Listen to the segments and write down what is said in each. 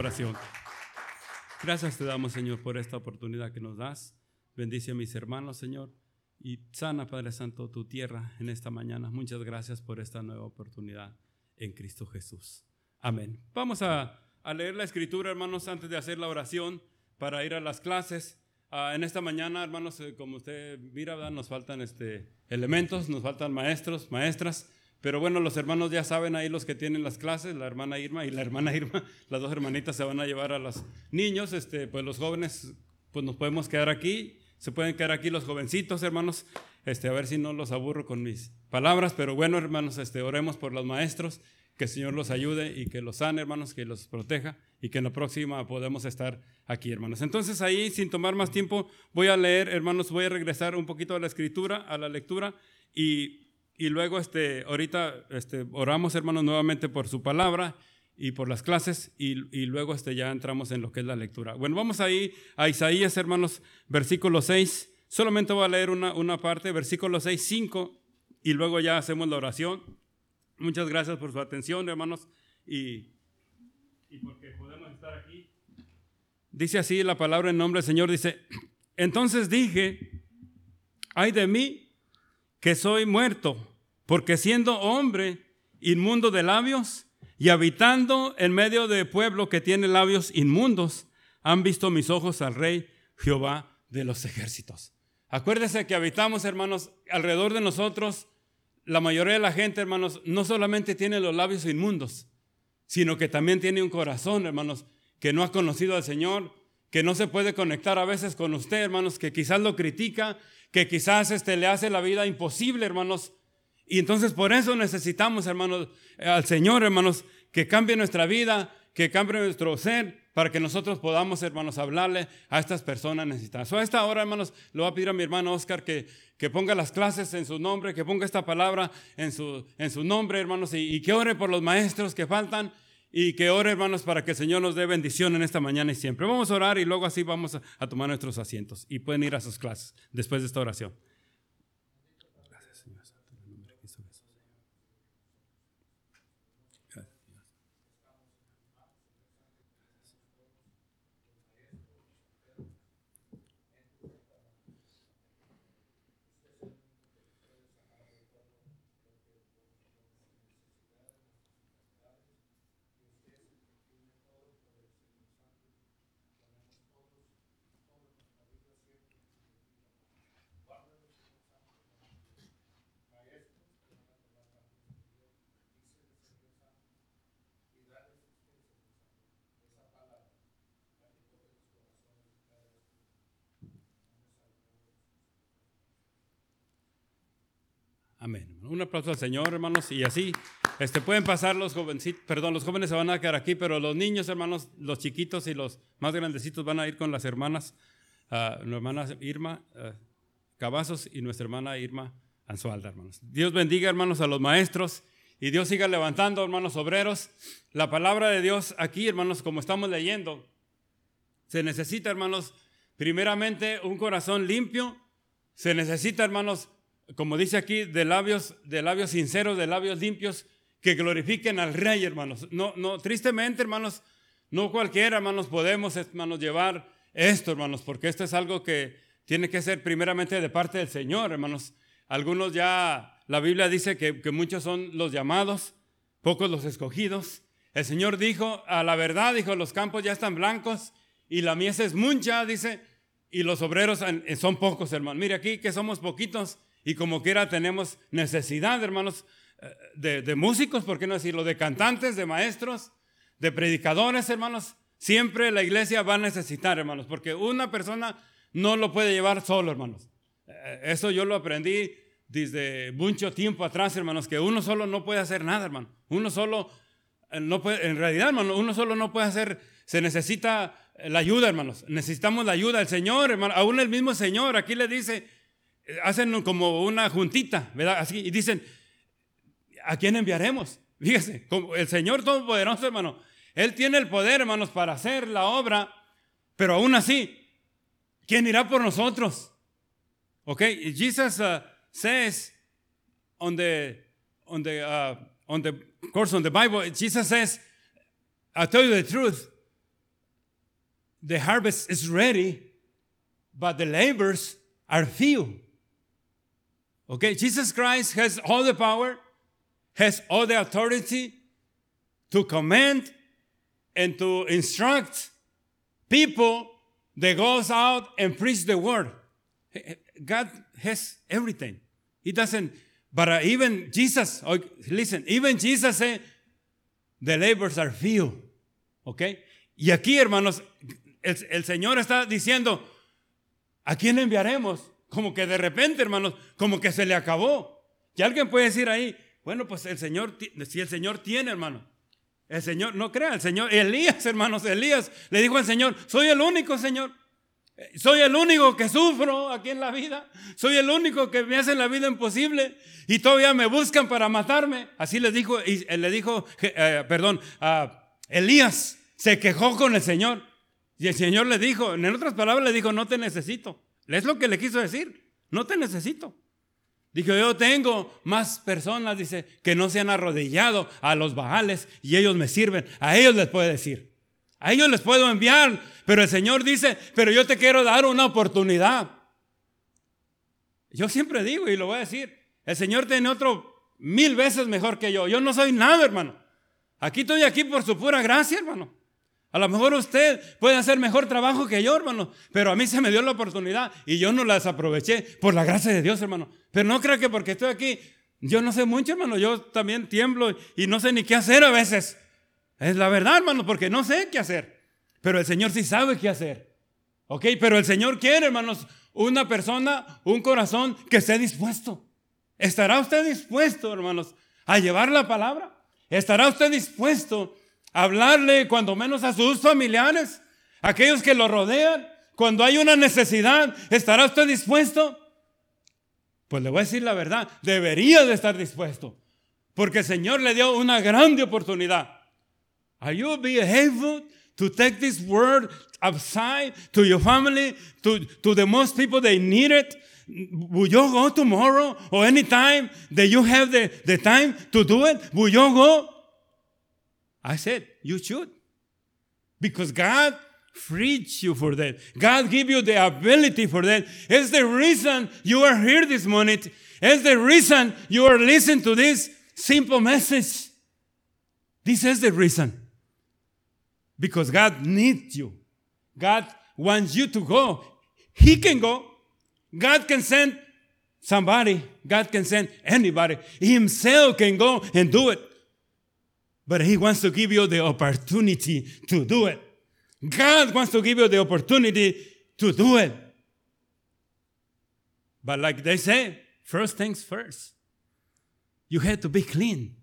Oración. Gracias te damos, Señor, por esta oportunidad que nos das. Bendice a mis hermanos, Señor, y sana, Padre Santo, tu tierra en esta mañana. Muchas gracias por esta nueva oportunidad en Cristo Jesús. Amén. Vamos a, leer la escritura, hermanos, antes de hacer la oración para ir a las clases. Ah, en esta mañana, hermanos, eh, como usted mira, nos faltan este, elementos, nos faltan maestros, maestras. Pero bueno, los hermanos ya saben ahí los que tienen las clases, la hermana Irma y la hermana Irma, las dos hermanitas se van a llevar a los niños, este, pues los jóvenes, pues nos podemos quedar aquí, se pueden quedar aquí los jovencitos, hermanos, este, a ver si no los aburro con mis palabras, pero bueno, hermanos, este, oremos por los maestros, que el Señor los ayude y que los sane, hermanos, que los proteja y que en la próxima podamos estar aquí, hermanos. Entonces ahí, sin tomar más tiempo, voy a leer, hermanos, voy a regresar un poquito a la escritura, a la lectura y y luego, este, ahorita este, oramos, hermanos, nuevamente por su palabra y por las clases y, luego este, ya entramos en lo que es la lectura. Bueno, vamos ahí a Isaías, hermanos, versículo 6. Solamente voy a leer una, una parte, versículo 6, 5, y luego ya hacemos la oración. Muchas gracias por su atención, hermanos, y, y porque podemos estar aquí. Dice así la palabra en nombre del Señor, dice, entonces dije, ay de mí que soy muerto porque siendo hombre inmundo de labios y habitando en medio de pueblo que tiene labios inmundos, han visto mis ojos al rey Jehová de los ejércitos. Acuérdese que habitamos, hermanos, alrededor de nosotros, la mayoría de la gente, hermanos, no solamente tiene los labios inmundos, sino que también tiene un corazón, hermanos, que no ha conocido al Señor, que no se puede conectar a veces con usted, hermanos, que quizás lo critica, que quizás este, le hace la vida imposible, hermanos, y entonces por eso necesitamos, hermanos, al Señor, hermanos, que cambie nuestra vida, que cambie nuestro ser, para que nosotros podamos, hermanos, hablarle a estas personas necesitadas. a esta hora, hermanos, le voy a pedir a mi hermano Oscar que, que ponga las clases en su nombre, que ponga esta palabra en su, en su nombre, hermanos, y, que ore por los maestros que faltan y que ore, hermanos, para que el Señor nos dé bendición en esta mañana y siempre. Vamos a orar y luego así vamos a tomar nuestros asientos y pueden ir a sus clases después de esta oración. Amén. Un aplauso al Señor, hermanos. Y así, este, pueden pasar los jovencitos, perdón, los jóvenes se van a quedar aquí, pero los niños, hermanos, los chiquitos y los más grandecitos van a ir con las hermanas, uh, nuestra hermana Irma uh, Cavazos y nuestra hermana Irma Anzualda, hermanos. Dios bendiga, hermanos, a los maestros y Dios siga levantando, hermanos obreros. La palabra de Dios aquí, hermanos, como estamos leyendo, se necesita, hermanos, primeramente un corazón limpio, se necesita, hermanos, como dice aquí, de labios, de labios sinceros, de labios limpios, que glorifiquen al Rey, hermanos. No, no, tristemente, hermanos, no cualquiera, hermanos, podemos, hermanos, llevar esto, hermanos, porque esto es algo que tiene que ser primeramente de parte del Señor, hermanos. Algunos ya, la Biblia dice que, que muchos son los llamados, pocos los escogidos. El Señor dijo, a la verdad, dijo, los campos ya están blancos y la mies es mucha, dice, y los obreros son pocos, hermanos. Mire aquí que somos poquitos y como quiera tenemos necesidad, hermanos, eh, de, músicos, ¿por qué no decirlo? De cantantes, de maestros, de predicadores, hermanos. Siempre la iglesia va a necesitar, hermanos, porque una persona no lo puede llevar solo, hermanos. Eh, eso yo lo aprendí desde mucho tiempo atrás, hermanos, que uno solo no puede hacer nada, hermano. Uno solo eh, no puede, en realidad, hermano, uno solo no puede hacer, se necesita la ayuda, hermanos. Necesitamos la ayuda del Señor, hermano. Aún el mismo Señor aquí le dice, hacen como una juntita, ¿verdad? Así, y dicen, ¿a quién enviaremos? Fíjese, como el Señor Todopoderoso, hermano, Él tiene el poder, hermanos, para hacer la obra, pero aún así, ¿quién irá por nosotros? Ok, Jesus uh, says on the, on the, uh, on the course on the Bible, Jesus says, I tell you the truth, the harvest is ready, but the labors are few. Okay, Jesus Christ has all the power, has all the authority to command and to instruct people that goes out and preach the word. God has everything. He doesn't, but uh, even Jesus, oh, listen, even Jesus said, the labors are few. Okay? Y aquí, hermanos, el, el Señor está diciendo, ¿a quién enviaremos? Como que de repente, hermanos, como que se le acabó. Y alguien puede decir ahí, bueno, pues el Señor, si el Señor tiene, hermano, el Señor, no crea, el Señor, Elías, hermanos, Elías le dijo al Señor, soy el único, Señor. Soy el único que sufro aquí en la vida. Soy el único que me hace la vida imposible. Y todavía me buscan para matarme. Así le dijo, y le dijo, eh, perdón, a Elías se quejó con el Señor. Y el Señor le dijo, en otras palabras le dijo, no te necesito. Es lo que le quiso decir, no te necesito. Dijo, yo tengo más personas, dice, que no se han arrodillado a los bajales y ellos me sirven. A ellos les puede decir. A ellos les puedo enviar. Pero el Señor dice, pero yo te quiero dar una oportunidad. Yo siempre digo y lo voy a decir, el Señor tiene otro mil veces mejor que yo. Yo no soy nada, hermano. Aquí estoy aquí por su pura gracia, hermano. A lo mejor usted puede hacer mejor trabajo que yo, hermano, pero a mí se me dio la oportunidad y yo no las aproveché por la gracia de Dios, hermano. Pero no creo que porque estoy aquí, yo no sé mucho, hermano, yo también tiemblo y no sé ni qué hacer a veces. Es la verdad, hermano, porque no sé qué hacer. Pero el Señor sí sabe qué hacer. ¿Ok? Pero el Señor quiere, hermanos, una persona, un corazón que esté dispuesto. ¿Estará usted dispuesto, hermanos, a llevar la palabra? ¿Estará usted dispuesto hablarle cuando menos a sus familiares, aquellos que lo rodean, cuando hay una necesidad, ¿estará usted dispuesto? Pues le voy a decir la verdad, debería de estar dispuesto, porque el Señor le dio una grande oportunidad. Are you able to take this word outside to your family, to, to the most people that need it? Will you go tomorrow or anytime that you have the, the time to do it? Will you go? I said, you should. Because God freed you for that. God gave you the ability for that. It's the reason you are here this morning. It's the reason you are listening to this simple message. This is the reason. Because God needs you. God wants you to go. He can go. God can send somebody. God can send anybody. Himself can go and do it but He wants to give you the opportunity to do it. God wants to give you the opportunity to do it. But like they say, first things first. You have to be clean.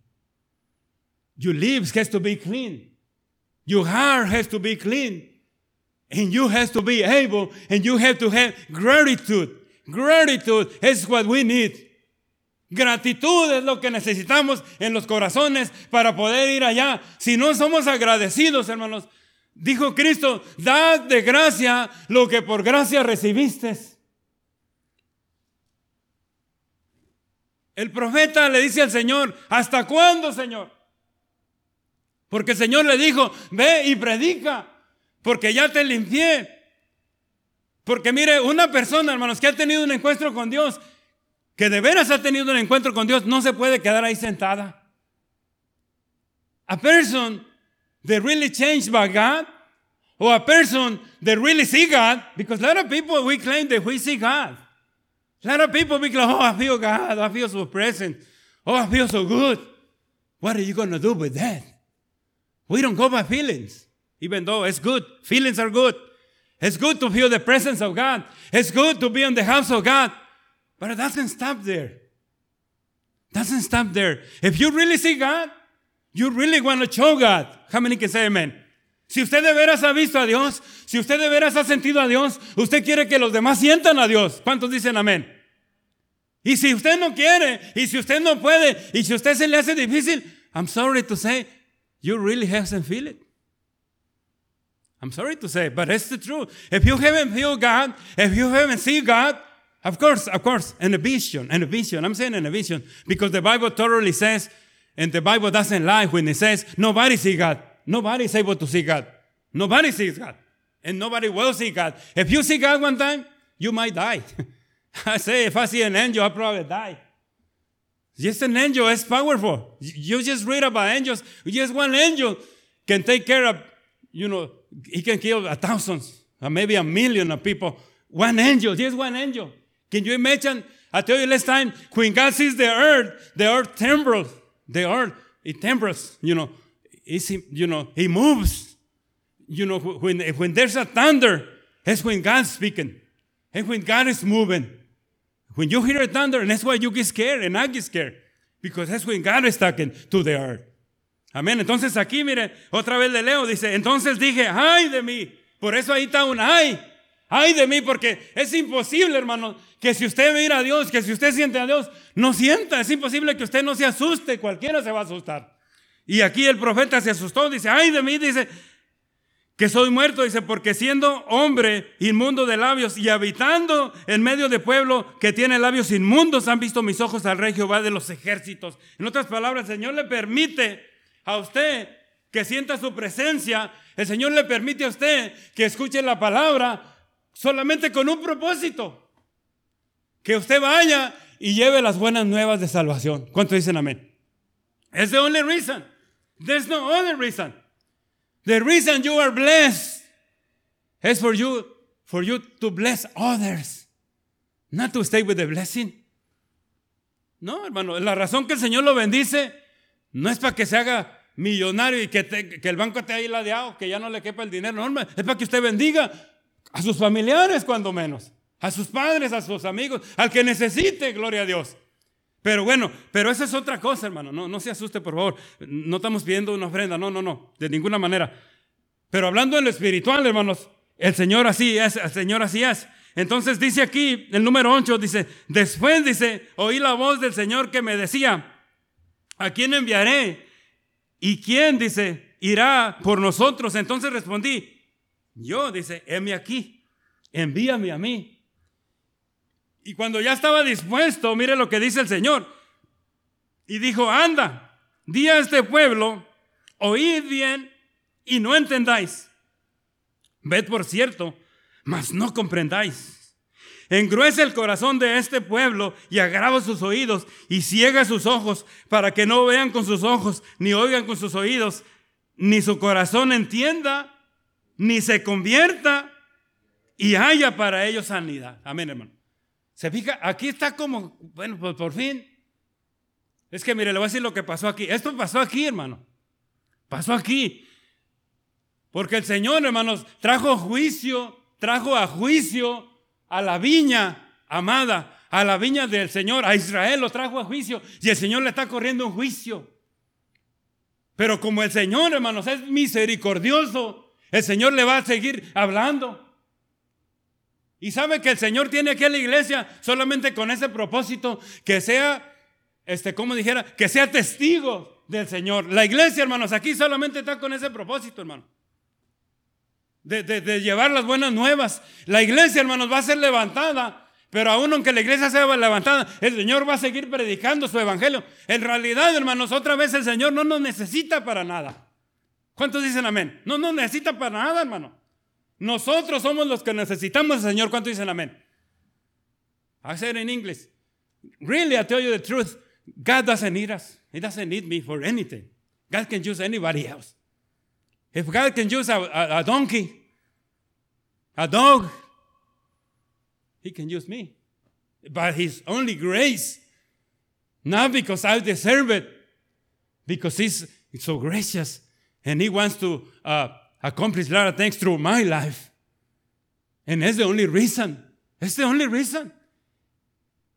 Your lips has to be clean. Your heart has to be clean. And you have to be able and you have to have gratitude. Gratitude is what we need. Gratitud es lo que necesitamos en los corazones para poder ir allá. Si no somos agradecidos, hermanos, dijo Cristo, dad de gracia lo que por gracia recibiste. El profeta le dice al Señor, ¿hasta cuándo, Señor? Porque el Señor le dijo, ve y predica, porque ya te limpié. Porque mire, una persona, hermanos, que ha tenido un encuentro con Dios, que de veras ha tenido un encuentro con Dios, no se puede quedar ahí sentada. A person that really changed by God, or a person that really see God, because a lot of people we claim that we see God. A lot of people we claim, oh, I feel God, I feel so present, oh, I feel so good. What are you going to do with that? We don't go by feelings, even though it's good. Feelings are good. It's good to feel the presence of God. It's good to be in the house of God. But it doesn't stop there. Doesn't stop there. If you really see God, you really want to show God. How many can say amen? Si usted de veras ha visto a Dios, si usted de veras ha sentido a Dios, usted quiere que los demás sientan a Dios. ¿Cuántos dicen amén? Y si usted no quiere, y si usted no puede, y si usted se le hace difícil, I'm sorry to say, you really haven't feel it. I'm sorry to say, but it's the truth. If you haven't feel God, if you haven't seen God, of course, of course, in a vision, in a vision. I'm saying in a vision because the Bible thoroughly says, and the Bible doesn't lie when it says nobody sees God. Nobody is able to see God. Nobody sees God. And nobody will see God. If you see God one time, you might die. I say, if I see an angel, I'll probably die. Just an angel is powerful. You just read about angels. Just one angel can take care of, you know, he can kill a thousands or uh, maybe a million of people. One angel, just one angel. Can you imagine? I tell you last time, when God sees the earth, the earth trembles. The earth, it trembles, you know. It's, you know, he moves. You know, when, when there's a thunder, that's when God's speaking. And when God is moving. When you hear a thunder, and that's why you get scared, and I get scared. Because that's when God is talking to the earth. Amén. Entonces aquí, mire, otra vez le leo, dice, entonces dije, ay de mí. Por eso ahí está un ay. Ay de mí, porque es imposible, hermano, que si usted mira a Dios, que si usted siente a Dios, no sienta. Es imposible que usted no se asuste. Cualquiera se va a asustar. Y aquí el profeta se asustó, dice, ay de mí, dice, que soy muerto, dice, porque siendo hombre inmundo de labios y habitando en medio de pueblo que tiene labios inmundos, han visto mis ojos al rey Jehová de los ejércitos. En otras palabras, el Señor le permite a usted que sienta su presencia, el Señor le permite a usted que escuche la palabra solamente con un propósito, que usted vaya y lleve las buenas nuevas de salvación. ¿Cuánto dicen amén? Es the only reason. There's no other reason. The reason you are blessed is for you, for you to bless others, not to stay with the blessing. No, hermano, la razón que el Señor lo bendice no es para que se haga millonario y que, que el banco esté ahí ladeado, que ya no le quepa el dinero, no, es para que usted bendiga a sus familiares cuando menos, a sus padres, a sus amigos, al que necesite, gloria a Dios. Pero bueno, pero esa es otra cosa, hermano. No, no se asuste, por favor. No estamos pidiendo una ofrenda. No, no, no. De ninguna manera. Pero hablando en lo espiritual, hermanos, el Señor así es, el Señor así es. Entonces dice aquí, el número 8, dice, después dice, oí la voz del Señor que me decía, ¿a quién enviaré? ¿Y quién, dice, irá por nosotros? Entonces respondí, yo, dice, heme aquí, envíame a mí. Y cuando ya estaba dispuesto, mire lo que dice el Señor. Y dijo, anda, di a este pueblo, oíd bien y no entendáis. Ved por cierto, mas no comprendáis. Engruece el corazón de este pueblo y agrava sus oídos y ciega sus ojos para que no vean con sus ojos, ni oigan con sus oídos, ni su corazón entienda, ni se convierta y haya para ellos sanidad. Amén, hermano. Se fija, aquí está como, bueno, pues por fin. Es que mire, le voy a decir lo que pasó aquí. Esto pasó aquí, hermano. Pasó aquí. Porque el Señor, hermanos, trajo juicio, trajo a juicio a la viña amada, a la viña del Señor, a Israel lo trajo a juicio y el Señor le está corriendo un juicio. Pero como el Señor, hermanos, es misericordioso, el Señor le va a seguir hablando. Y sabe que el Señor tiene aquí a la iglesia solamente con ese propósito, que sea, este, como dijera, que sea testigo del Señor. La iglesia, hermanos, aquí solamente está con ese propósito, hermano. De, de, llevar las buenas nuevas. La iglesia, hermanos, va a ser levantada. Pero aún aunque la iglesia sea levantada, el Señor va a seguir predicando su evangelio. En realidad, hermanos, otra vez el Señor no nos necesita para nada. ¿Cuántos dicen amén? No nos necesita para nada, hermano. Nosotros somos los que necesitamos al Señor. ¿Cuánto dicen amén? I said in English, really, I tell you the truth, God doesn't need us. He doesn't need me for anything. God can use anybody else. If God can use a, a donkey, a dog, He can use me. But His only grace, not because I deserve it, because He's so gracious and He wants to uh, accomplished a lot of things through my life. And that's the only reason. It's the only reason.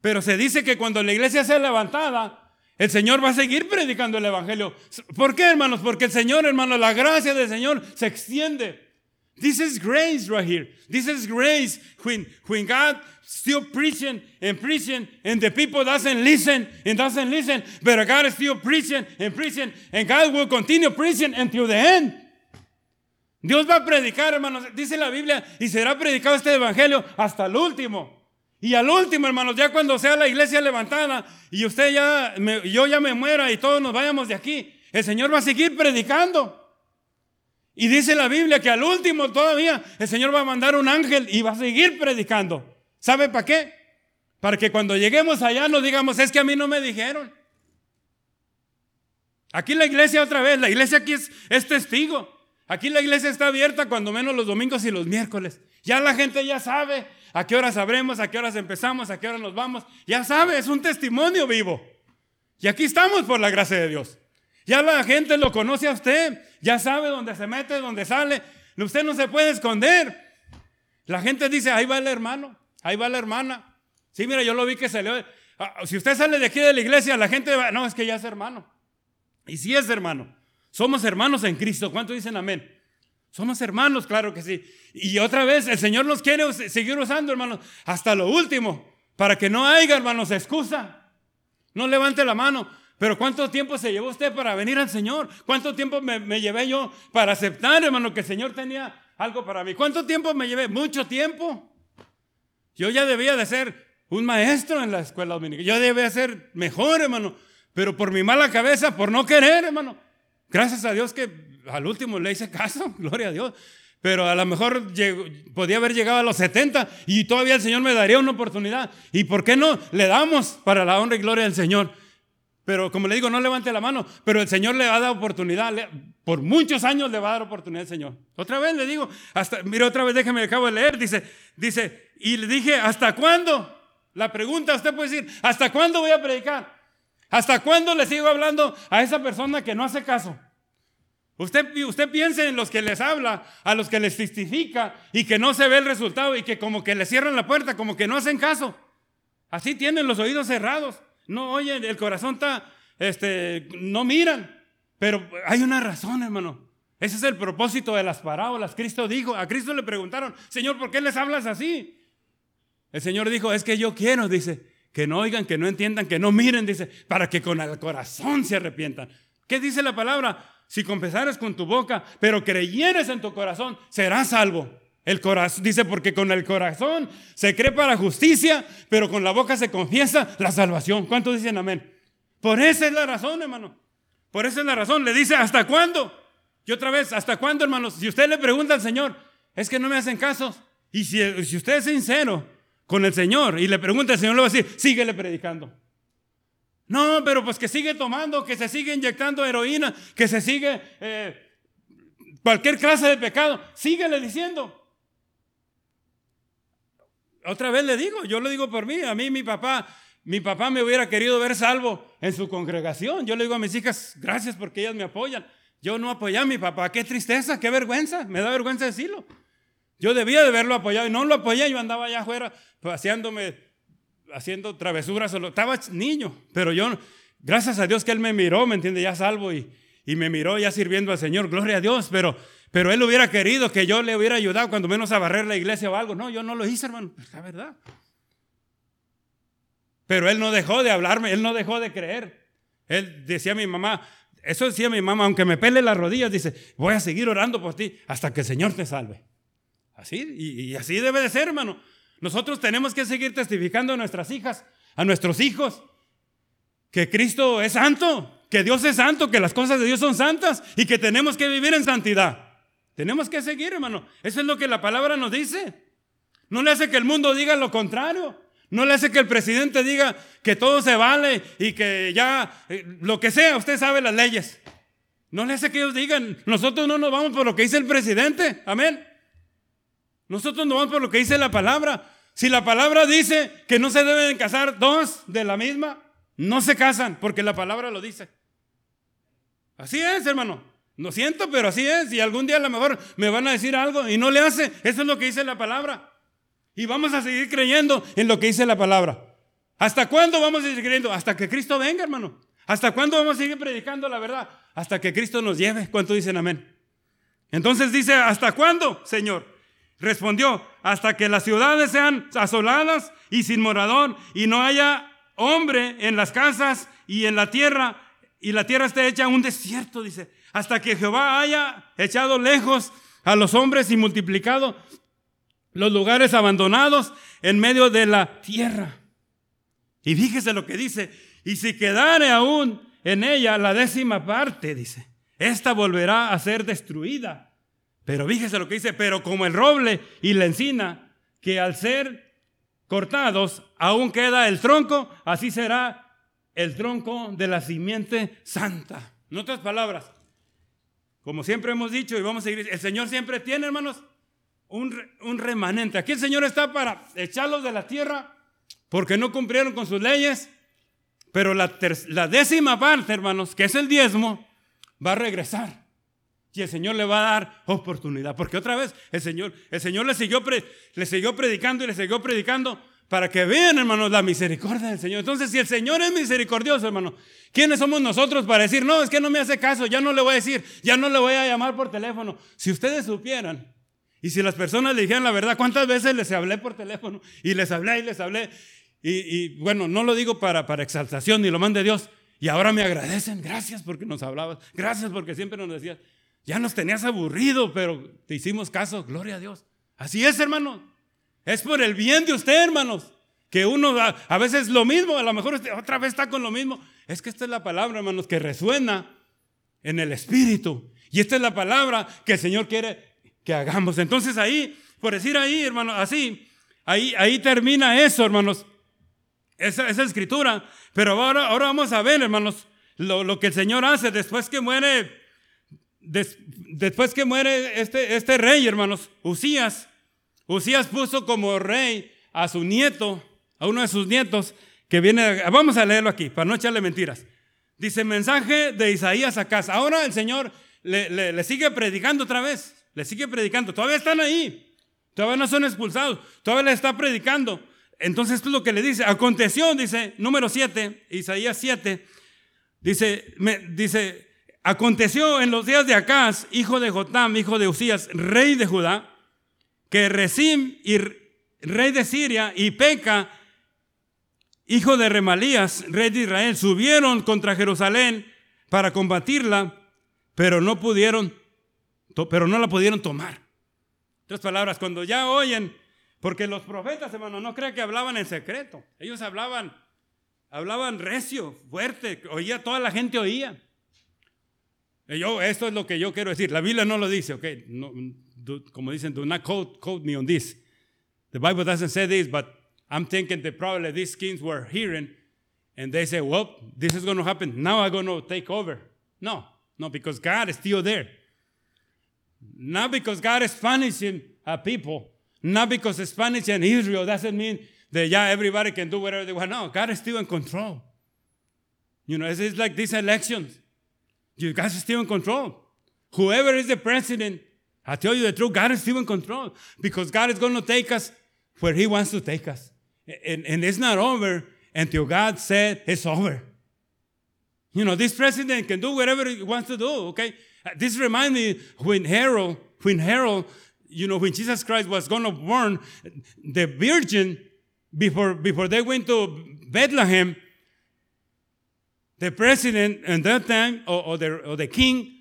Pero se dice que cuando la iglesia sea levantada, el Señor va a seguir predicando el Evangelio. ¿Por qué, hermanos? Porque el Señor, hermanos, la gracia del Señor se extiende. This is grace right here. This is grace when, when God still preaching and preaching and the people doesn't listen and doesn't listen, but God is still preaching and preaching and God will continue preaching until the end. Dios va a predicar, hermanos, dice la Biblia, y será predicado este evangelio hasta el último. Y al último, hermanos, ya cuando sea la iglesia levantada y usted ya, yo ya me muera y todos nos vayamos de aquí, el Señor va a seguir predicando. Y dice la Biblia que al último todavía el Señor va a mandar un ángel y va a seguir predicando. ¿Sabe para qué? Para que cuando lleguemos allá no digamos, es que a mí no me dijeron. Aquí la iglesia otra vez, la iglesia aquí es, es testigo. Aquí la iglesia está abierta cuando menos los domingos y los miércoles. Ya la gente ya sabe a qué horas sabremos, a qué horas empezamos, a qué horas nos vamos. Ya sabe, es un testimonio vivo. Y aquí estamos por la gracia de Dios. Ya la gente lo conoce a usted, ya sabe dónde se mete, dónde sale. Usted no se puede esconder. La gente dice, ahí va el hermano, ahí va la hermana. Sí, mira, yo lo vi que salió. Ah, si usted sale de aquí de la iglesia, la gente va, no, es que ya es hermano. Y sí es hermano. Somos hermanos en Cristo. ¿Cuánto dicen amén? Somos hermanos, claro que sí. Y otra vez, el Señor nos quiere seguir usando, hermanos, hasta lo último, para que no haya, hermanos, excusa. No levante la mano. Pero ¿cuánto tiempo se llevó usted para venir al Señor? ¿Cuánto tiempo me, llevé yo para aceptar, hermano, que el Señor tenía algo para mí? ¿Cuánto tiempo me llevé? Mucho tiempo. Yo ya debía de ser un maestro en la escuela dominical. Yo debía ser mejor, hermano. Pero por mi mala cabeza, por no querer, hermano. Gracias a Dios que al último le hice caso, gloria a Dios. Pero a lo mejor podía haber llegado a los 70 y todavía el Señor me daría una oportunidad. ¿Y por qué no le damos para la honra y gloria del Señor? Pero como le digo, no levante la mano, pero el Señor le va a dar oportunidad. Por muchos años le va a dar oportunidad el Señor. Otra vez le digo, hasta, mire otra vez, déjeme, acabo de leer, dice, dice, y le dije, ¿hasta cuándo? La pregunta, usted puede decir, ¿hasta cuándo voy a predicar? ¿Hasta cuándo le sigo hablando a esa persona que no hace caso? Usted, usted piense en los que les habla, a los que les testifica y que no se ve el resultado y que como que le cierran la puerta, como que no hacen caso. Así tienen los oídos cerrados. No oyen, el corazón está, este, no miran. Pero hay una razón, hermano. Ese es el propósito de las parábolas. Cristo dijo, a Cristo le preguntaron, Señor, ¿por qué les hablas así? El Señor dijo, es que yo quiero, dice, que no oigan, que no entiendan, que no miren, dice, para que con el corazón se arrepientan. ¿Qué dice la palabra? Si confesares con tu boca, pero creyeres en tu corazón, serás salvo. El corazón, dice, porque con el corazón se cree para justicia, pero con la boca se confiesa la salvación. ¿Cuántos dicen amén? Por esa es la razón, hermano. Por esa es la razón. Le dice, ¿hasta cuándo? Y otra vez, ¿hasta cuándo, hermanos? Si usted le pregunta al Señor, es que no me hacen caso. Y si, usted es sincero con el Señor y le pregunta, el Señor le va a decir, síguele predicando. No, pero pues que sigue tomando, que se sigue inyectando heroína, que se sigue eh, cualquier clase de pecado. Síguele diciendo. Otra vez le digo, yo lo digo por mí, a mí mi papá, mi papá me hubiera querido ver salvo en su congregación. Yo le digo a mis hijas, gracias porque ellas me apoyan. Yo no apoyé a mi papá, qué tristeza, qué vergüenza, me da vergüenza decirlo. Yo debía de haberlo apoyado y no lo apoyé, yo andaba allá afuera paseándome, haciendo travesuras, estaba niño, pero yo, gracias a Dios que Él me miró, ¿me entiende? Ya salvo y, y me miró ya sirviendo al Señor, gloria a Dios, pero pero él hubiera querido que yo le hubiera ayudado cuando menos a barrer la iglesia o algo. No, yo no lo hice, hermano. Es la verdad. Pero él no dejó de hablarme, él no dejó de creer. Él decía a mi mamá, eso decía mi mamá, aunque me pele las rodillas, dice, voy a seguir orando por ti hasta que el Señor te salve. Así, y así debe de ser, hermano. Nosotros tenemos que seguir testificando a nuestras hijas, a nuestros hijos, que Cristo es santo, que Dios es santo, que las cosas de Dios son santas y que tenemos que vivir en santidad. Tenemos que seguir, hermano. Eso es lo que la palabra nos dice. No le hace que el mundo diga lo contrario. No le hace que el presidente diga que todo se vale y que ya, eh, lo que sea, usted sabe las leyes. No le hace que ellos digan, nosotros no nos vamos por lo que dice el presidente. Amén. Nosotros nos vamos por lo que dice la palabra. Si la palabra dice que no se deben casar dos de la misma, no se casan porque la palabra lo dice. Así es, hermano. Lo siento, pero así es. Y algún día a lo mejor me van a decir algo y no le hace. Eso es lo que dice la palabra. Y vamos a seguir creyendo en lo que dice la palabra. ¿Hasta cuándo vamos a seguir creyendo? Hasta que Cristo venga, hermano. ¿Hasta cuándo vamos a seguir predicando la verdad? Hasta que Cristo nos lleve. ¿Cuánto dicen amén? Entonces dice, ¿hasta cuándo, Señor? Respondió, hasta que las ciudades sean asoladas y sin morador y no haya hombre en las casas y en la tierra y la tierra esté hecha un desierto, dice hasta que Jehová haya echado lejos a los hombres y multiplicado los lugares abandonados en medio de la tierra. Y fíjese lo que dice, y si quedare aún en ella la décima parte, dice, esta volverá a ser destruida Pero fíjese lo que dice, pero como el roble y la encina, que al ser cortados aún queda el tronco, así será el tronco de la simiente santa. En otras palabras, como siempre hemos dicho y vamos a seguir, el Señor siempre tiene, hermanos, un, un remanente. Aquí el Señor está para echarlos de la tierra porque no cumplieron con sus leyes, pero la, la décima parte, hermanos, que es el diezmo, va a regresar. Y el Señor le va a dar oportunidad. Porque otra vez el Señor, el Señor le, siguió le siguió predicando y le siguió predicando para que vean, hermanos, la misericordia del Señor. Entonces, si el Señor es misericordioso, hermano, ¿quiénes somos nosotros para decir, no, es que no me hace caso, ya no le voy a decir, ya no le voy a llamar por teléfono? Si ustedes supieran, y si las personas le dijeran la verdad, ¿cuántas veces les hablé por teléfono? Y les hablé y les hablé. Y, bueno, no lo digo para, para exaltación ni lo mande Dios. Y ahora me agradecen, gracias porque nos hablabas, gracias porque siempre nos decías, ya nos tenías aburrido, pero te hicimos caso, gloria a Dios. Así es, hermano. Es por el bien de usted, hermanos. Que uno a, veces lo mismo, a lo mejor otra vez está con lo mismo. Es que esta es la palabra, hermanos, que resuena en el espíritu. Y esta es la palabra que el Señor quiere que hagamos. Entonces ahí, por decir ahí, hermanos, así, ahí, ahí termina eso, hermanos. Esa, esa escritura. Pero ahora, ahora vamos a ver, hermanos, lo, lo que el Señor hace después que muere después que muere este, este rey, hermanos, Usías, Usías puso como rey a su nieto, a uno de sus nietos, que viene, vamos a leerlo aquí, para no echarle mentiras. Dice, mensaje de Isaías a casa. Ahora el Señor le, sigue predicando otra vez, le sigue predicando. Todavía están ahí, todavía no son expulsados, todavía le está predicando. Entonces esto es lo que le dice. Aconteció, dice, número 7, Isaías 7, dice, me, dice, Aconteció en los días de Acaz, hijo de Jotam, hijo de Usías, rey de Judá, que Rezim, y rey de Siria, y Peca, hijo de Remalías, rey de Israel, subieron contra Jerusalén para combatirla, pero no pudieron, pero no la pudieron tomar. Otras palabras, cuando ya oyen, porque los profetas, hermano, no crean que hablaban en secreto. Ellos hablaban, hablaban recio, fuerte, oía, toda la gente oía. Yo, esto es lo que yo quiero decir. La Biblia no lo dice, ok. No, do, como dicen, do not quote, quote me on this. The Bible doesn't say this, but I'm thinking that probably these kings were hearing and they say, well, this is going to happen. Now I'm going to take over. No, no, because God is still there. Not because God is punishing a people. Not because Spanish and Israel doesn't mean that, yeah, everybody can do whatever they want. No, God is still in control. You know, it's, it's like these elections. You guys are still in control. Whoever is the president, I tell you the truth, God is still in control because God is going to take us where He wants to take us. And, and it's not over until God said it's over. You know, this president can do whatever he wants to do, okay? Uh, this reminds me when Herod, when Herod, you know, when Jesus Christ was going to born, the virgin, before, before they went to Bethlehem, the president at that time, or, or, the, or the king,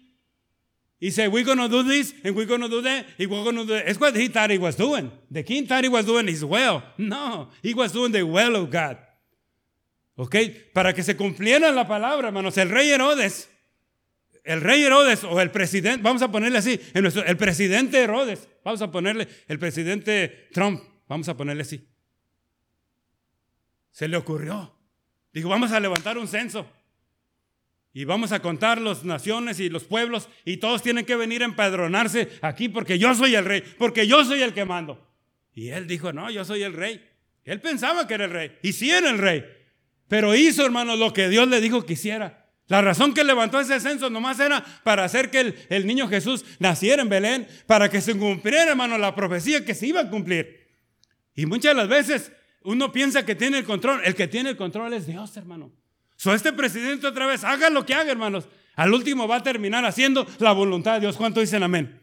he said, We're going to do this and we're going to do that. And we're going do that. It's what he thought he was doing. The king thought he was doing his will. No, he was doing the will of God. ¿Ok? Para que se cumpliera la palabra, hermanos. El rey Herodes, el rey Herodes o el presidente, vamos a ponerle así, nuestro, el presidente Herodes, vamos a ponerle el presidente Trump, vamos a ponerle así. Se le ocurrió. Dijo, vamos a levantar un censo. Y vamos a contar las naciones y los pueblos y todos tienen que venir a empadronarse aquí porque yo soy el rey, porque yo soy el que mando. Y él dijo, no, yo soy el rey. Él pensaba que era el rey y sí era el rey. Pero hizo, hermano, lo que Dios le dijo que hiciera. La razón que levantó ese censo nomás era para hacer que el, el niño Jesús naciera en Belén, para que se cumpliera, hermano, la profecía que se iba a cumplir. Y muchas de las veces uno piensa que tiene el control. El que tiene el control es Dios, hermano. So, este presidente otra vez, haga lo que haga, hermanos. Al último va a terminar haciendo la voluntad de Dios. ¿Cuánto dicen amén?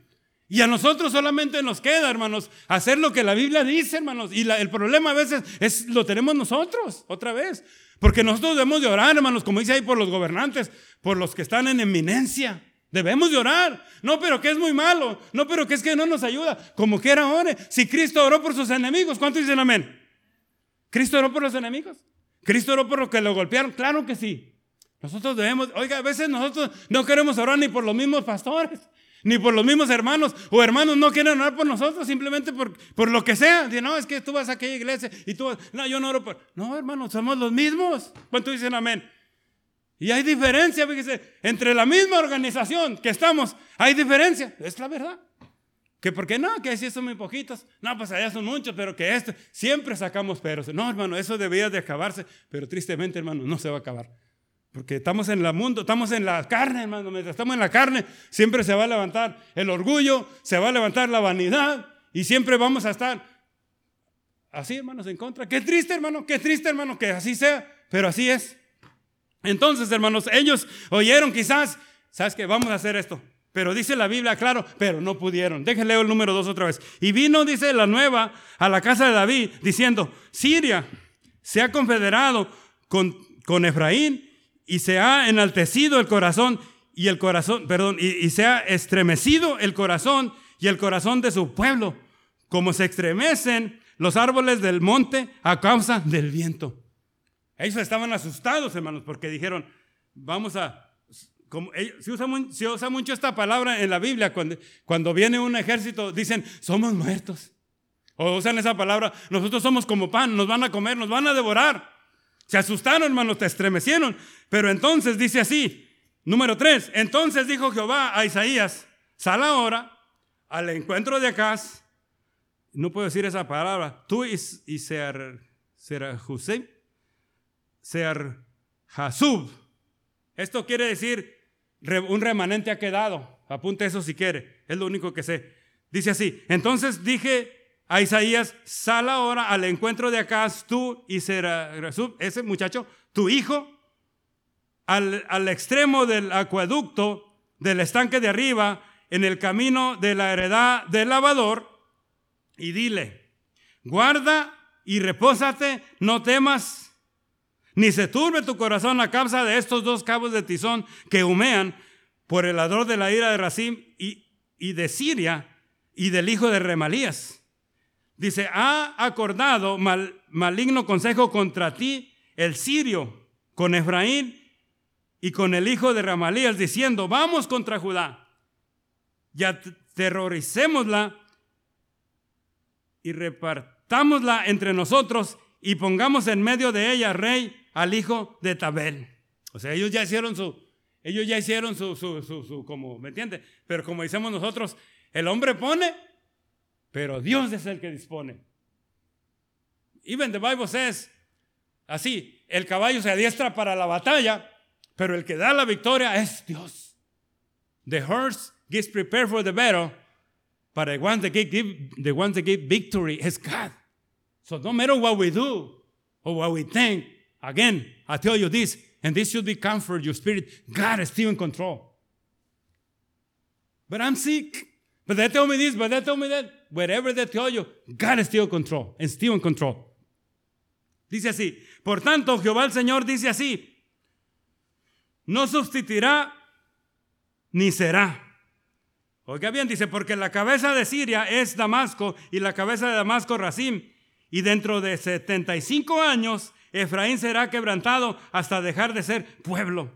Y a nosotros solamente nos queda, hermanos, hacer lo que la Biblia dice, hermanos. Y el problema a veces es lo tenemos nosotros, otra vez. Porque nosotros debemos de orar, hermanos, como dice ahí por los gobernantes, por los que están en eminencia. Debemos de orar. No, pero que es muy malo. No, pero que es que no nos ayuda. Como que era ore. Si Cristo oró por sus enemigos, ¿cuánto dicen amén? ¿Cristo oró por los enemigos? ¿Cristo oró por los que lo golpearon? Claro que sí. Nosotros debemos, oiga, a veces nosotros no queremos orar ni por los mismos pastores, ni por los mismos hermanos, o hermanos no quieren orar por nosotros simplemente por, por lo que sea. Dicen, no, es que tú vas a aquella iglesia y tú vas, no, yo no oro por... No, hermanos, somos los mismos. ¿Cuánto dicen amén? Y hay diferencia, fíjese, entre la misma organización que estamos, hay diferencia, es la verdad. Que porque no, que así son muy poquitos, no, pues allá son muchos, pero que esto, siempre sacamos peros. No, hermano, eso debería de acabarse, pero tristemente, hermano, no se va a acabar. Porque estamos en el mundo, estamos en la carne, hermano. Mientras estamos en la carne, siempre se va a levantar el orgullo, se va a levantar la vanidad y siempre vamos a estar así, hermanos, en contra. Qué triste, hermano, qué triste, hermano, que así sea, pero así es. Entonces, hermanos, ellos oyeron quizás, ¿sabes qué? Vamos a hacer esto. Pero dice la Biblia, claro, pero no pudieron. Déjenle el número dos otra vez. Y vino, dice la nueva, a la casa de David, diciendo, Siria se ha confederado con, con Efraín y se ha enaltecido el corazón y el corazón, perdón, y, y se ha estremecido el corazón y el corazón de su pueblo, como se estremecen los árboles del monte a causa del viento. Ellos estaban asustados, hermanos, porque dijeron, vamos a... Como, se, usa, mucho esta palabra en la Biblia, cuando, viene un ejército, dicen, somos muertos. O usan esa palabra, nosotros somos como pan, nos van a comer, nos van a devorar. Se asustaron, hermanos, te estremecieron. Pero entonces dice así, número tres, entonces dijo Jehová a Isaías, sal ahora al encuentro de Acaz, no puedo decir esa palabra, tú y, y Ser, José, Ser Hasub. Esto quiere decir un remanente ha quedado. Apunte eso si quiere, es lo único que sé. Dice así, entonces dije a Isaías, sal ahora al encuentro de Acaz, tú y Hasub, ese muchacho, tu hijo, al, al extremo del acueducto del estanque de arriba, en el camino de la heredad del lavador, y dile, guarda y repósate, no temas ni se turbe tu corazón a causa de estos dos cabos de tizón que humean por el ardor de la ira de Racim y, y de Siria y del hijo de Remalías. Dice, ha acordado mal, maligno consejo contra ti el sirio con Efraín y con el hijo de Remalías, diciendo, vamos contra Judá, ya terroricémosla y repartámosla entre nosotros y pongamos en medio de ella rey al hijo de Tabel. O sea, ellos ya hicieron su, ellos ya hicieron su, su, su, como, ¿me entiende? Pero como decimos nosotros, el hombre pone, pero Dios es el que dispone. Even the Bible says, así, el caballo se adiestra para la batalla, pero el que da la victoria es Dios. The horse gets prepared for the battle, but the one that give, the one that give victory is God. So no matter what we do or what we think, Again, I tell you this, and this should be comfort your spirit. God is still in control. But I'm sick. But they tell me this, but they tell me that. Whatever they tell you, God is still in control and still in control. Dice así, por tanto, Jehová el Señor dice así, no sustituirá ni será. Oiga bien, dice, porque la cabeza de Siria es Damasco y la cabeza de Damasco Racim. Y dentro de 75 años Efraín será quebrantado hasta dejar de ser pueblo.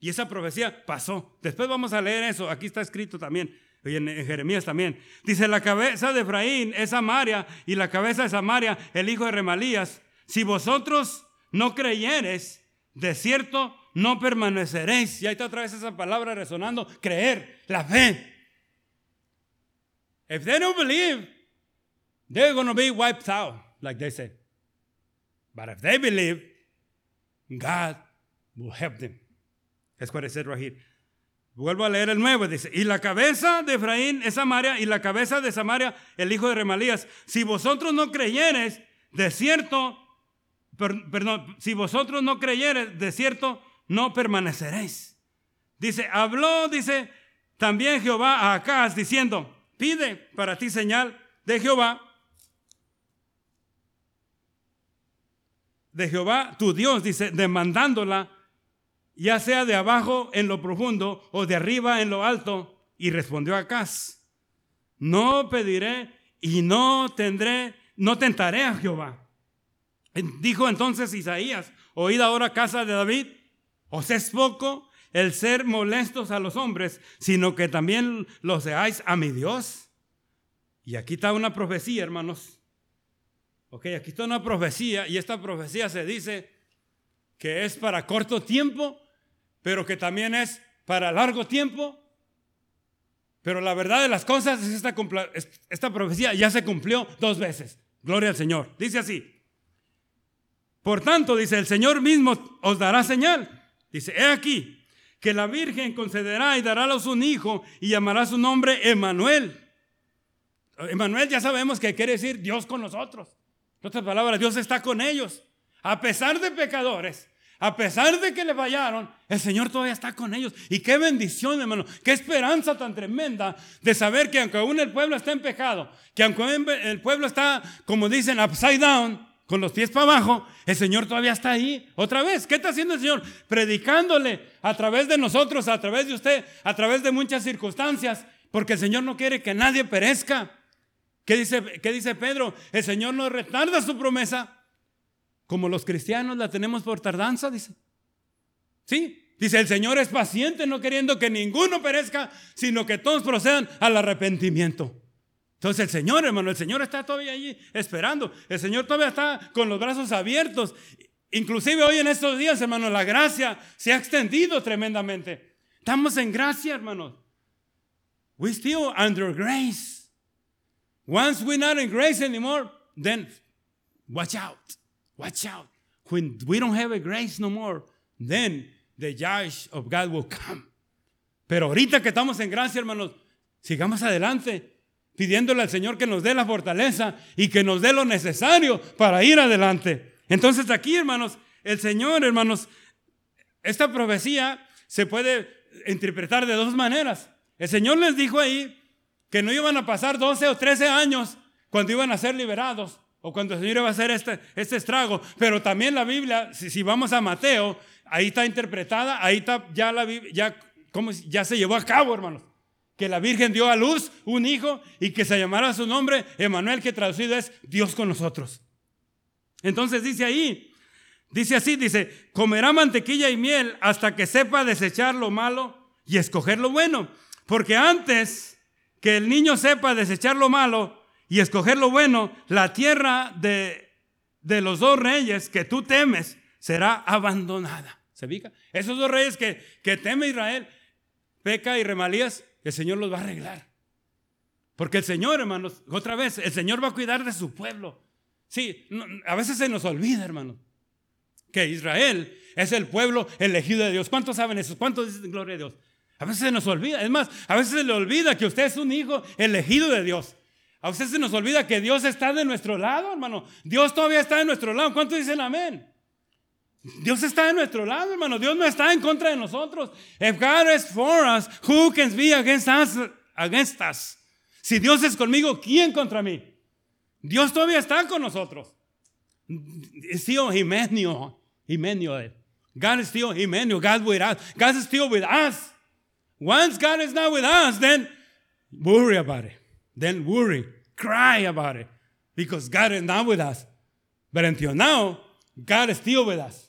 Y esa profecía pasó. Después vamos a leer eso. Aquí está escrito también. Y en, Jeremías también. Dice, la cabeza de Efraín es Samaria y la cabeza de Samaria el hijo de Remalías. Si vosotros no creyeres, de cierto no permaneceréis. Y ahí está otra vez esa palabra resonando. Creer, la fe. If they don't believe, they're going to be wiped out, like they say. But if they believe, God will help them. Es what it. Vuelvo a leer el nuevo, dice, y la cabeza de Efraín es Samaria, y la cabeza de Samaria el hijo de Remalías. Si vosotros no creyeres, de cierto, si vosotros no creyeres, de cierto, no permaneceréis. Dice, habló, dice, también Jehová a Acaz, diciendo, pide para ti señal de Jehová de Jehová, tu Dios, dice, demandándola, ya sea de abajo en lo profundo o de arriba en lo alto. Y respondió Acaz, no pediré y no tendré, no tentaré a Jehová. Dijo entonces Isaías, oíd ahora casa de David, os es poco el ser molestos a los hombres, sino que también lo seáis a mi Dios. Y aquí está una profecía, hermanos. Ok, aquí está una profecía y esta profecía se dice que es para corto tiempo, pero que también es para largo tiempo. Pero la verdad de las cosas es esta, esta profecía ya se cumplió dos veces. Gloria al Señor. Dice así. Por tanto, dice, el Señor mismo os dará señal. Dice, he aquí, que la Virgen concederá y dará a un hijo y llamará su nombre Emanuel. Emanuel ya sabemos que quiere decir Dios con nosotros. En otras palabras, Dios está con ellos. A pesar de pecadores, a pesar de que le fallaron, el Señor todavía está con ellos. Y qué bendición, hermano. Qué esperanza tan tremenda de saber que aunque aún el pueblo está en pecado, que aunque el pueblo está, como dicen, upside down, con los pies para abajo, el Señor todavía está ahí. Otra vez, ¿qué está haciendo el Señor? Predicándole a través de nosotros, a través de usted, a través de muchas circunstancias, porque el Señor no quiere que nadie perezca. ¿Qué dice, qué dice Pedro? El Señor no retarda su promesa, como los cristianos la tenemos por tardanza, dice. Sí, Dice, el Señor es paciente, no queriendo que ninguno perezca, sino que todos procedan al arrepentimiento. Entonces el Señor, hermano, el Señor está todavía allí esperando. El Señor todavía está con los brazos abiertos. Inclusive hoy en estos días, hermano, la gracia se ha extendido tremendamente. Estamos en gracia, hermano. We still under grace. Once we're not in grace anymore, then watch out. Watch out. When we don't have a grace no more, then the judge of God will come. Pero ahorita que estamos en gracia, hermanos, sigamos adelante pidiéndole al Señor que nos dé la fortaleza y que nos dé lo necesario para ir adelante. Entonces aquí, hermanos, el Señor, hermanos, esta profecía se puede interpretar de dos maneras. El Señor les dijo ahí que no iban a pasar 12 o 13 años cuando iban a ser liberados o cuando el Señor iba a hacer este, este estrago. Pero también la Biblia, si, vamos a Mateo, ahí está interpretada, ahí está ya la ya, ¿cómo, ya se llevó a cabo, hermanos que la Virgen dio a luz un hijo y que se llamara su nombre Emanuel, que traducido es Dios con nosotros. Entonces dice ahí, dice así, dice, comerá mantequilla y miel hasta que sepa desechar lo malo y escoger lo bueno. Porque antes que el niño sepa desechar lo malo y escoger lo bueno, la tierra de, de los dos reyes que tú temes será abandonada. ¿Se fija? Esos dos reyes que, que teme Israel, Peca y Remalías, el Señor los va a arreglar. Porque el Señor, hermanos, otra vez, el Señor va a cuidar de su pueblo. Sí, a veces se nos olvida, hermanos, que Israel es el pueblo elegido de Dios. ¿Cuántos saben eso? ¿Cuántos dicen gloria a Dios? A veces se nos olvida. Es más, a veces se le olvida que usted es un hijo elegido de Dios. A veces se nos olvida que Dios está de nuestro lado, hermano. Dios todavía está de nuestro lado. ¿Cuántos dicen amén? Dios está de nuestro lado, hermano. Dios no está en contra de nosotros. If God is for us, who can be against us? Against us? Si Dios es conmigo, ¿quién contra mí? Dios todavía está con nosotros. Still. Emmanuel. God is still Emmanuel. God with us. God is still with us. Once God is not with us, then worry about it. Then worry. Cry about it. Because God is not with us. But until now, God is still with us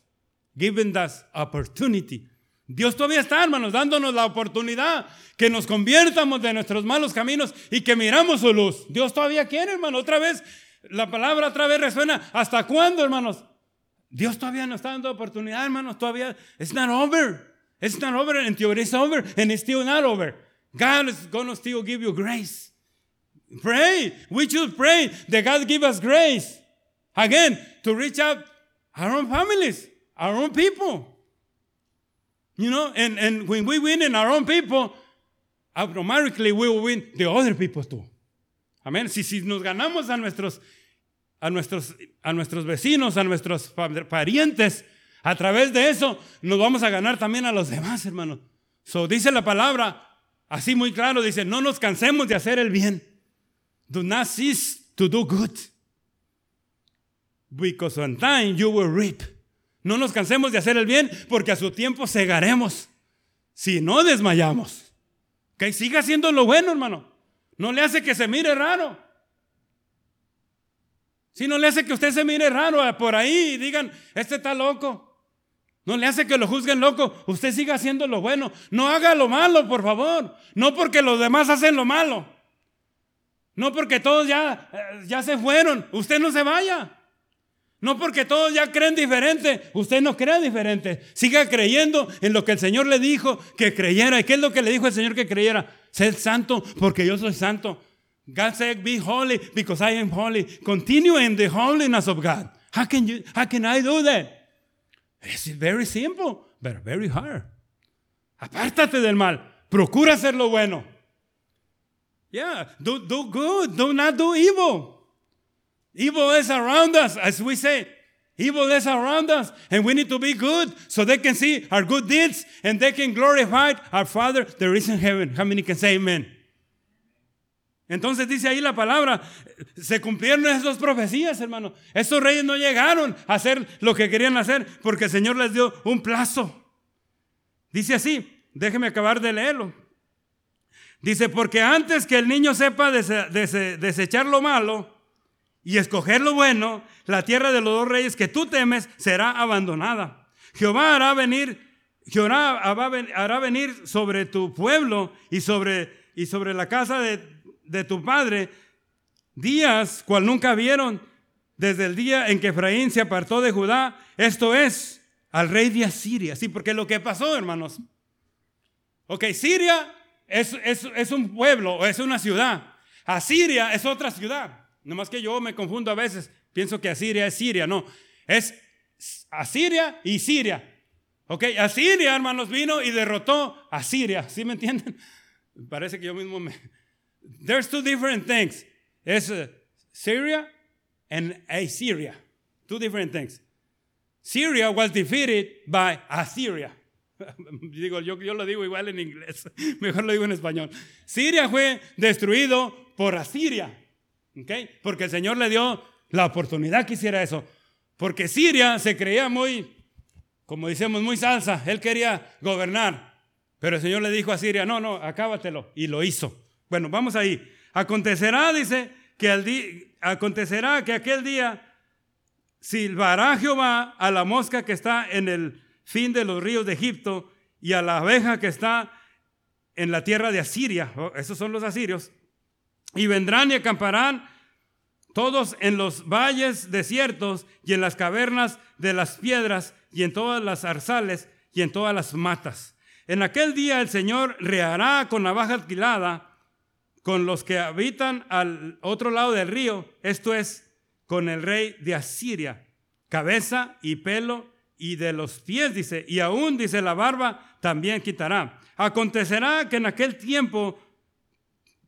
given us opportunity. Dios todavía está, hermanos, dándonos la oportunidad que nos conviertamos de nuestros malos caminos y que miramos su luz. Dios todavía quiere, hermano. Otra vez, la palabra otra vez resuena. ¿Hasta cuándo, hermanos? Dios todavía nos está dando oportunidad, hermanos. Todavía, it's not over. It's not over until it is over and it's still not over. God is going to still give you grace. Pray. We should pray that God give us grace. Again, to reach out our own families our own people. You know, and, and when we win in our own people, automatically we will win the other people too. Amén. Si, si nos ganamos a nuestros, a, nuestros, a nuestros vecinos, a nuestros parientes, a través de eso nos vamos a ganar también a los demás, hermanos. So dice la palabra, así muy claro, dice, no nos cansemos de hacer el bien. Do not cease to do good. Because on time you will reap no nos cansemos de hacer el bien porque a su tiempo cegaremos si no desmayamos. Que siga haciendo lo bueno, hermano. No le hace que se mire raro. Si no le hace que usted se mire raro por ahí y digan, este está loco. No le hace que lo juzguen loco. Usted siga haciendo lo bueno. No haga lo malo, por favor. No porque los demás hacen lo malo. No porque todos ya, eh, ya se fueron. Usted no se vaya. No porque todos ya creen diferente. Usted no crea diferente. Siga creyendo en lo que el Señor le dijo que creyera. ¿Y qué es lo que le dijo el Señor que creyera? Sed santo porque yo soy santo. God said, be holy because I am holy. Continue in the holiness of God. How can, you, how can I do that? It's very simple, but very hard. Apártate del mal. Procura hacer lo bueno. Yeah, do, do good. Do not do evil. Evil is around us, as we say. Evil is around us, and we need to be good so they can see our good deeds and they can glorify our Father there is in heaven. How many can say amen? Entonces dice ahí la palabra, se cumplieron esas profecías, hermano. Estos reyes no llegaron a hacer lo que querían hacer porque el Señor les dio un plazo. Dice así, déjeme acabar de leerlo. Dice, porque antes que el niño sepa desechar lo malo y escoger lo bueno, la tierra de los dos reyes que tú temes será abandonada. Jehová hará venir, Jehová hará venir sobre tu pueblo y sobre, y sobre la casa de de tu padre días cual nunca vieron desde el día en que Efraín se apartó de Judá, esto es, al rey de Asiria. Sí, porque lo que pasó, hermanos. Ok, Siria es, es, un pueblo o es una ciudad. Asiria es otra ciudad. Nomás que yo me confundo a veces. Pienso que Asiria es Siria. No, es Asiria y Siria. Ok, Asiria, hermanos, vino y derrotó a Siria. ¿Sí me entienden? Parece que yo mismo me, There's two different things. Es uh, Syria and Assyria. Two different things. Syria was defeated by Assyria. digo, yo, yo lo digo igual en inglés, mejor lo digo en español. Siria fue destruido por Asiria, ¿okay? porque el Señor le dio la oportunidad que hiciera eso. Porque Siria se creía muy, como decimos, muy salsa. Él quería gobernar. Pero el Señor le dijo a Siria, no, no, acábatelo. Y lo hizo. Bueno, vamos ahí. Acontecerá, dice, que al acontecerá que aquel día silbará Jehová a la mosca que está en el fin de los ríos de Egipto y a la abeja que está en la tierra de Asiria. Esos son los asirios. Y vendrán y acamparán todos en los valles desiertos y en las cavernas de las piedras y en todas las zarzales y en todas las matas. En aquel día el Señor reará con navaja alquilada con los que habitan al otro lado del río, esto es, con el rey de Asiria, cabeza y pelo y de los pies, dice, y aún, dice, la barba también quitará. Acontecerá que en aquel tiempo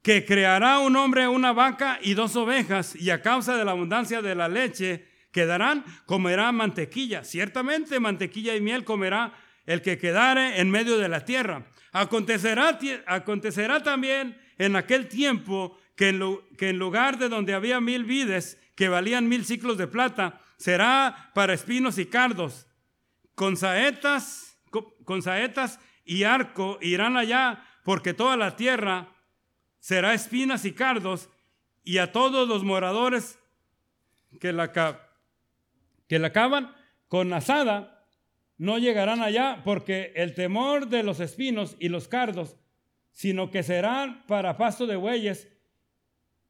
que creará un hombre una vaca y dos ovejas, y a causa de la abundancia de la leche quedarán, comerá mantequilla. Ciertamente mantequilla y miel comerá el que quedare en medio de la tierra. Acontecerá, acontecerá también en aquel tiempo que en, lugar de donde había mil vides que valían mil ciclos de plata, será para espinos y cardos. Con saetas, con saetas y arco irán allá, porque toda la tierra será espinas y cardos, y a todos los moradores que la, que la cavan con asada no llegarán allá, porque el temor de los espinos y los cardos sino que serán para pasto de bueyes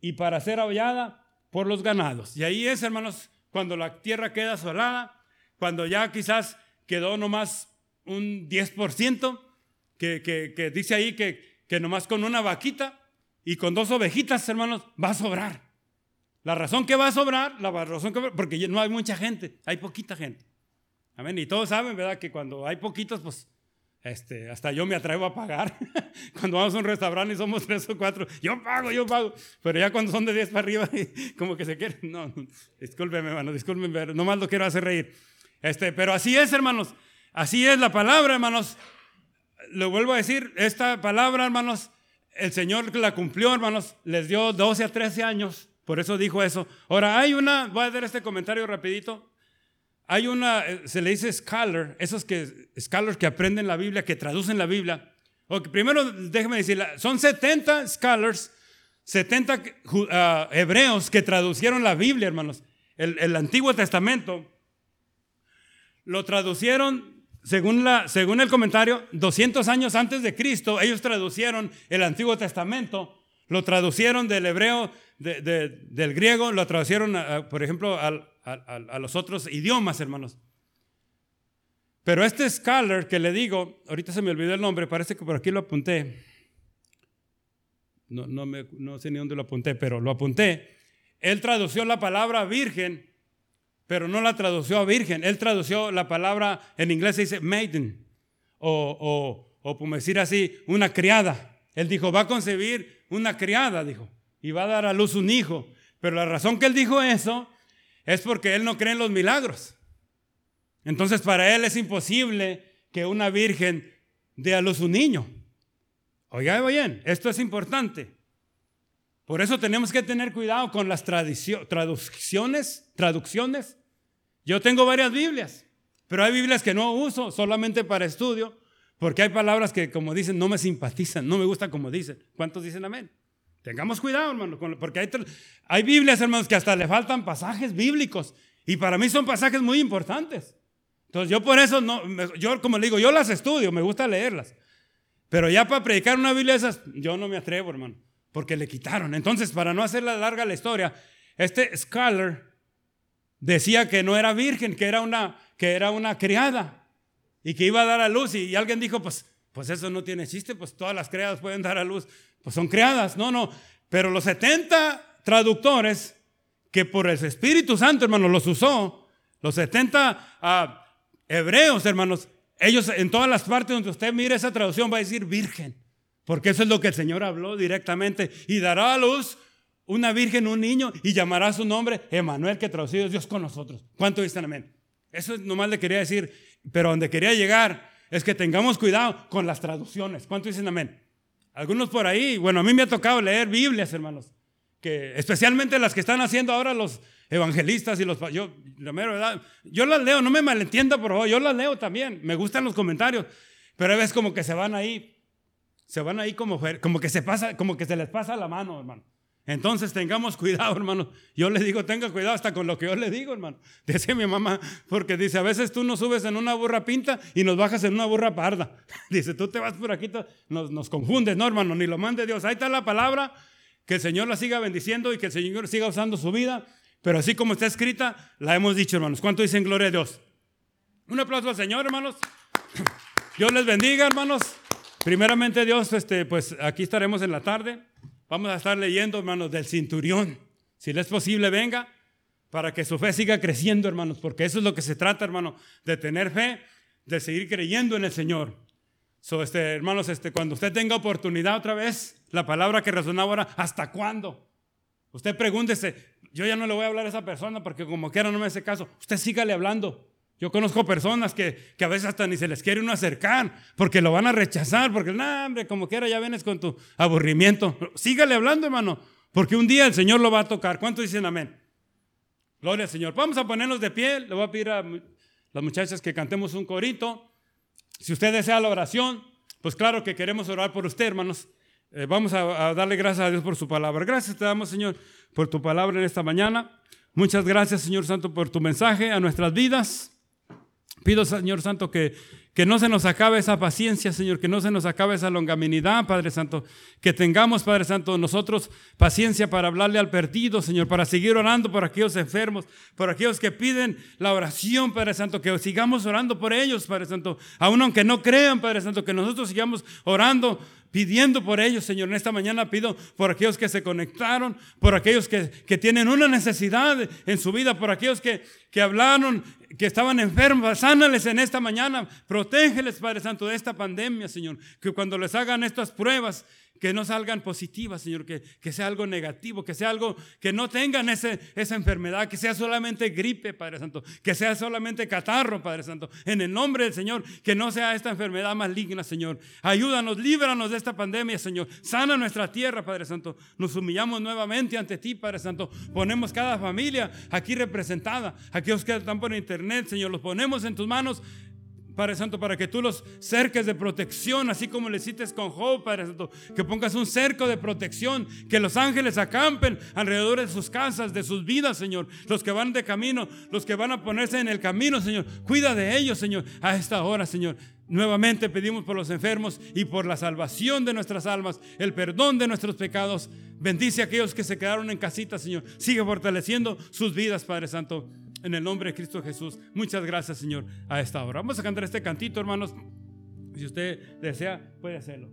y para ser aullada por los ganados. Y ahí es, hermanos, cuando la tierra queda asolada, cuando ya quizás quedó nomás un 10%, que, que, dice ahí que, que nomás con una vaquita y con dos ovejitas, hermanos, va a sobrar. La razón que va a sobrar, la razón que porque no hay mucha gente, hay poquita gente. Amén. Y todos saben, ¿verdad? Que cuando hay poquitos, pues este, hasta yo me atrevo a pagar. cuando vamos a un restaurante y somos tres o cuatro, yo pago, yo pago. Pero ya cuando son de diez para arriba, como que se quieren. No, discúlpeme, hermano, discúlpeme, nomás lo quiero hacer reír. Este, pero así es, hermanos. Así es la palabra, hermanos. Lo vuelvo a decir, esta palabra, hermanos, el Señor la cumplió, hermanos. Les dio 12 a 13 años. Por eso dijo eso. Ahora, hay una, voy a hacer este comentario rapidito. Hay una, eh, se le dice scholar, esos que, scholars que aprenden la Biblia, que traducen la Biblia. primero, déjeme decir, son 70 scholars, 70 ah, hebreos que traducieron la Biblia, hermanos. El, Antiguo Testamento lo traducieron según, la, según el comentario, 200 años antes de Cristo, ellos traducieron el Antiguo Testamento, lo traducieron del hebreo, del griego, lo traducieron, por ejemplo, a los otros idiomas, hermanos. Pero este scholar que le digo, ahorita se me olvidó el nombre, parece que por aquí lo apunté. No, no, sé ni dónde lo apunté, pero lo apunté. Él tradució la palabra virgen, pero no la tradució a virgen. Él tradució la palabra, en inglés se dice maiden, o, o, o decir así, una criada. Él dijo, va a concebir una criada, dijo, y va a dar a luz un hijo. Pero la razón que él dijo eso es porque él no cree en los milagros. Entonces para él es imposible que una virgen dé a luz un niño. Oiga bien, esto es importante. Por eso tenemos que tener cuidado con las traducciones, traducciones. Yo tengo varias Biblias, pero hay Biblias que no uso solamente para estudio, porque hay palabras que, como dicen, no me simpatizan, no me gusta como dicen. ¿Cuántos dicen amén? Tengamos cuidado, hermano, porque hay, hay Biblias, hermanos, que hasta le faltan pasajes bíblicos. Y para mí son pasajes muy importantes. Entonces yo por eso, no, yo como le digo, yo las estudio, me gusta leerlas. Pero ya para predicar una Biblia esas, yo no me atrevo, hermano, porque le quitaron. Entonces, para no hacer larga la historia, este scholar decía que no era virgen, que era una, que era una criada y que iba a dar a luz. Y, alguien dijo, pues, pues eso no tiene chiste, pues todas las criadas pueden dar a luz, pues son criadas. No, no, pero los 70 traductores que por el Espíritu Santo, hermano, los usó, los 70 hebreos, hermanos, ellos en todas las partes donde usted mire esa traducción va a decir virgen, porque eso es lo que el Señor habló directamente. Y dará a luz una virgen, un niño, y llamará su nombre Emanuel, que traducido es Dios con nosotros. ¿Cuánto dicen amén? Eso nomás le quería decir, pero donde quería llegar es que tengamos cuidado con las traducciones. ¿Cuánto dicen amén? Algunos por ahí, bueno, a mí me ha tocado leer Biblias, hermanos, que especialmente las que están haciendo ahora los, evangelistas y los... Yo, la mera verdad, yo las leo, no me malentienda por favor, yo las leo también, me gustan los comentarios, pero a veces como que se van ahí, se van ahí como, como que se pasa, como que se les pasa la mano, hermano. Entonces tengamos cuidado, hermano. Yo le digo, tenga cuidado hasta con lo que yo le digo, hermano. Dice mi mamá, porque dice, a veces tú nos subes en una burra pinta y nos bajas en una burra parda. Dice, tú te vas por aquí, nos, nos confundes, no, hermano, ni lo mande Dios. Ahí está la palabra, que el Señor la siga bendiciendo y que el Señor siga usando su vida pero así como está escrita, la hemos dicho, hermanos. ¿Cuánto dicen gloria a Dios? Un aplauso al Señor, hermanos. Dios les bendiga, hermanos. Primeramente, Dios, este, pues aquí estaremos en la tarde. Vamos a estar leyendo, hermanos, del cinturión. Si le es posible, venga para que su fe siga creciendo, hermanos, porque eso es lo que se trata, hermano, de tener fe, de seguir creyendo en el Señor. So, este, hermanos, este, cuando usted tenga oportunidad otra vez, la palabra que resonaba ahora, ¿hasta cuándo? Usted pregúntese, yo ya no le voy a hablar a esa persona porque como quiera no me hace caso. Usted sígale hablando. Yo conozco personas que, que, a veces hasta ni se les quiere uno acercar porque lo van a rechazar, porque, no, hombre, como quiera ya vienes con tu aburrimiento. Sígale hablando, hermano, porque un día el Señor lo va a tocar. ¿Cuántos dicen amén? Gloria al Señor. Vamos a ponernos de pie. Le voy a pedir a las muchachas que cantemos un corito. Si usted desea la oración, pues claro que queremos orar por usted, hermanos. Eh, vamos a, a darle gracias a Dios por su palabra. Gracias te damos, Señor por tu palabra en esta mañana. Muchas gracias, Señor Santo, por tu mensaje a nuestras vidas. Pido, Señor Santo, que, que no se nos acabe esa paciencia, Señor, que no se nos acabe esa longaminidad, Padre Santo. Que tengamos, Padre Santo, nosotros paciencia para hablarle al perdido, Señor, para seguir orando por aquellos enfermos, por aquellos que piden la oración, Padre Santo, que sigamos orando por ellos, Padre Santo. Aún aunque no crean, Padre Santo, que nosotros sigamos orando pidiendo por ellos, Señor. En esta mañana pido por aquellos que se conectaron, por aquellos que, tienen una necesidad en su vida, por aquellos que, que hablaron, que estaban enfermos. Sánales en esta mañana. Protégeles, Padre Santo, de esta pandemia, Señor. Que cuando les hagan estas pruebas, que no salgan positivas, Señor, que, que sea algo negativo, que sea algo que no tengan ese, esa enfermedad, que sea solamente gripe, Padre Santo, que sea solamente catarro, Padre Santo. En el nombre del Señor, que no sea esta enfermedad maligna, Señor. Ayúdanos, líbranos de esta pandemia, Señor. Sana nuestra tierra, Padre Santo. Nos humillamos nuevamente ante ti, Padre Santo. Ponemos cada familia aquí representada, aquellos que están por internet, Señor, los ponemos en tus manos Padre Santo, para que tú los cerques de protección, así como le hiciste con Job, Padre Santo, que pongas un cerco de protección, que los ángeles acampen alrededor de sus casas, de sus vidas, Señor. Los que van de camino, los que van a ponerse en el camino, Señor. Cuida de ellos, Señor, a esta hora, Señor. Nuevamente pedimos por los enfermos y por la salvación de nuestras almas, el perdón de nuestros pecados. Bendice a aquellos que se quedaron en casita, Señor. Sigue fortaleciendo sus vidas, Padre Santo. En el nombre de Cristo Jesús. Muchas gracias, Señor, a esta hora. Vamos a cantar este cantito, hermanos. Si usted desea, puede hacerlo.